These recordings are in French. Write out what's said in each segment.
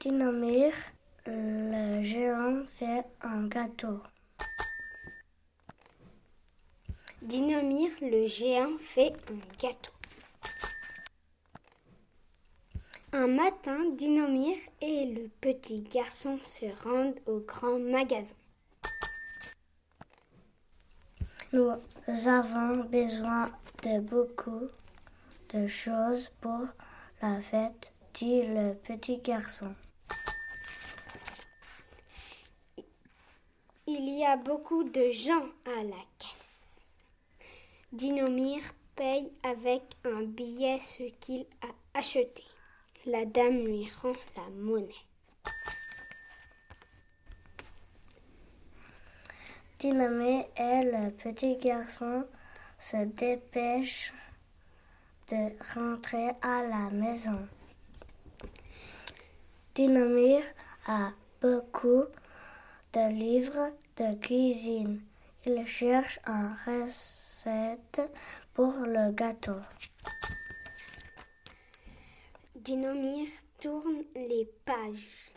Dinomir, le géant, fait un gâteau. Dinomir, le géant, fait un gâteau. Un matin, Dinomir et le petit garçon se rendent au grand magasin. Nous avons besoin de beaucoup de choses pour la fête, dit le petit garçon. Il y a beaucoup de gens à la caisse. Dinomir paye avec un billet ce qu'il a acheté. La dame lui rend la monnaie. Dinomir et le petit garçon se dépêchent de rentrer à la maison. Dinomir a beaucoup de livres de cuisine. Il cherche une recette pour le gâteau. Dinomir tourne les pages.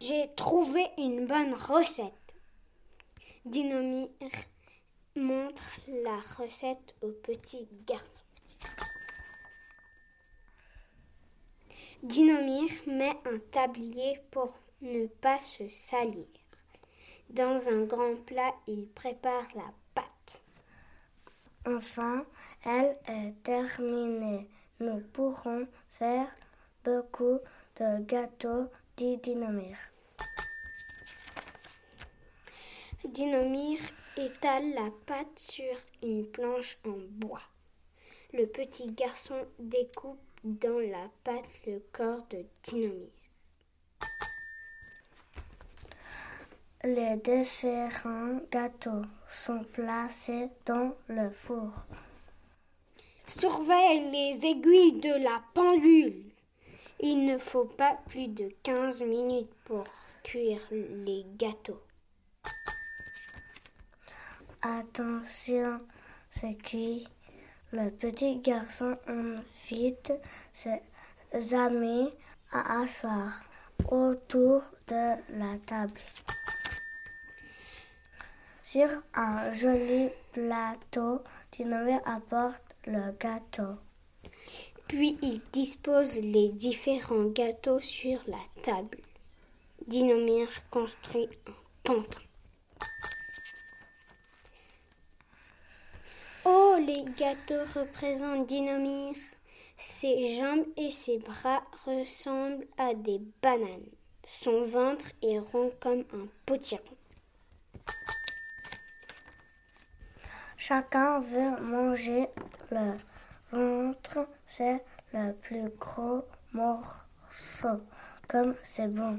J'ai trouvé une bonne recette. Dinomir montre la recette au petit garçon. Dinomir met un tablier pour ne pas se salir. Dans un grand plat, il prépare la pâte. Enfin, elle est terminée. Nous pourrons faire beaucoup de gâteaux, dit Dinomir. Dinomir étale la pâte sur une planche en bois. Le petit garçon découpe dans la pâte le corps de Dinomir. Les différents gâteaux sont placés dans le four. Surveille les aiguilles de la pendule. Il ne faut pas plus de 15 minutes pour cuire les gâteaux. Attention, c'est qui? Le petit garçon invite ses amis à asseoir autour de la table. Sur un joli plateau, Dinomir apporte le gâteau. Puis il dispose les différents gâteaux sur la table. Dinomir construit un pantin. Oh, les gâteaux représentent Dinomir. Ses jambes et ses bras ressemblent à des bananes. Son ventre est rond comme un potiron. Chacun veut manger le ventre, c'est le plus gros morceau, comme c'est bon.